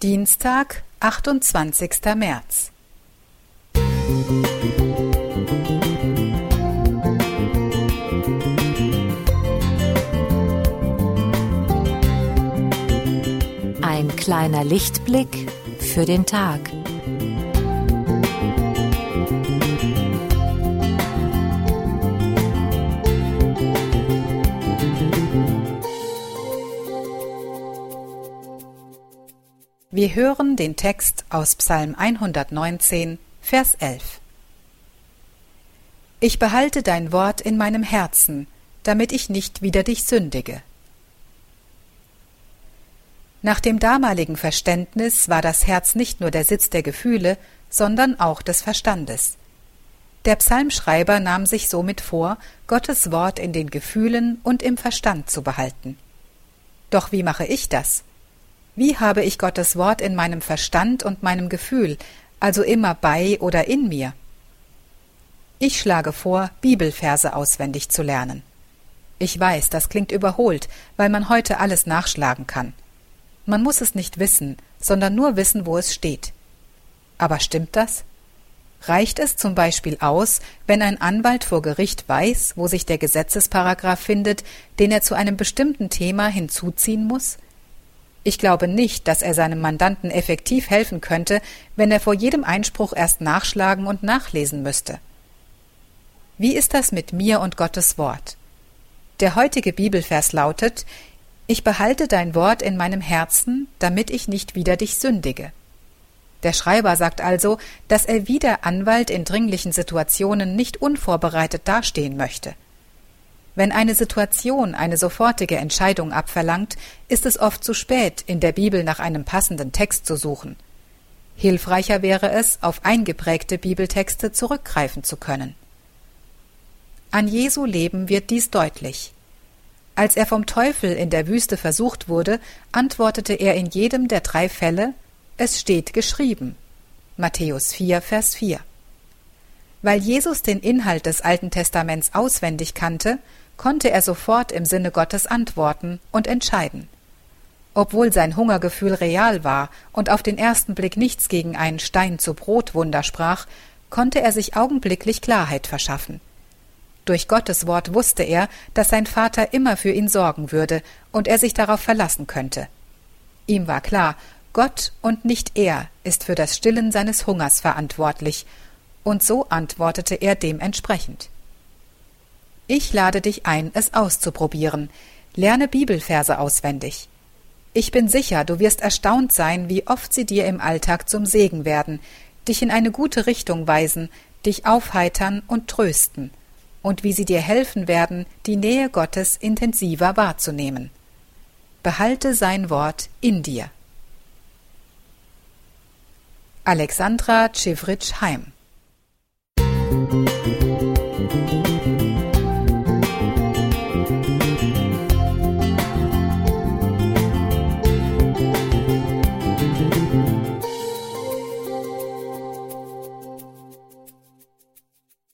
Dienstag, 28. März. Ein kleiner Lichtblick für den Tag. Wir hören den Text aus Psalm 119, Vers 11. Ich behalte dein Wort in meinem Herzen, damit ich nicht wider dich sündige. Nach dem damaligen Verständnis war das Herz nicht nur der Sitz der Gefühle, sondern auch des Verstandes. Der Psalmschreiber nahm sich somit vor, Gottes Wort in den Gefühlen und im Verstand zu behalten. Doch wie mache ich das? Wie habe ich Gottes Wort in meinem Verstand und meinem Gefühl, also immer bei oder in mir? Ich schlage vor, Bibelverse auswendig zu lernen. Ich weiß, das klingt überholt, weil man heute alles nachschlagen kann. Man muss es nicht wissen, sondern nur wissen, wo es steht. Aber stimmt das? Reicht es zum Beispiel aus, wenn ein Anwalt vor Gericht weiß, wo sich der Gesetzesparagraph findet, den er zu einem bestimmten Thema hinzuziehen muss? Ich glaube nicht, dass er seinem Mandanten effektiv helfen könnte, wenn er vor jedem Einspruch erst nachschlagen und nachlesen müsste. Wie ist das mit mir und Gottes Wort? Der heutige Bibelvers lautet Ich behalte dein Wort in meinem Herzen, damit ich nicht wider dich sündige. Der Schreiber sagt also, dass er wie der Anwalt in dringlichen Situationen nicht unvorbereitet dastehen möchte. Wenn eine Situation eine sofortige Entscheidung abverlangt, ist es oft zu spät, in der Bibel nach einem passenden Text zu suchen. Hilfreicher wäre es, auf eingeprägte Bibeltexte zurückgreifen zu können. An Jesu Leben wird dies deutlich. Als er vom Teufel in der Wüste versucht wurde, antwortete er in jedem der drei Fälle Es steht geschrieben. Matthäus 4, Vers 4. Weil Jesus den Inhalt des Alten Testaments auswendig kannte, konnte er sofort im Sinne Gottes antworten und entscheiden. Obwohl sein Hungergefühl real war und auf den ersten Blick nichts gegen einen Stein zu Brotwunder sprach, konnte er sich augenblicklich Klarheit verschaffen. Durch Gottes Wort wusste er, dass sein Vater immer für ihn sorgen würde und er sich darauf verlassen könnte. Ihm war klar, Gott und nicht er ist für das Stillen seines Hungers verantwortlich, und so antwortete er dementsprechend. Ich lade dich ein, es auszuprobieren. Lerne Bibelverse auswendig. Ich bin sicher, du wirst erstaunt sein, wie oft sie dir im Alltag zum Segen werden, dich in eine gute Richtung weisen, dich aufheitern und trösten, und wie sie dir helfen werden, die Nähe Gottes intensiver wahrzunehmen. Behalte sein Wort in dir. Alexandra Tschivritsch Heim Musik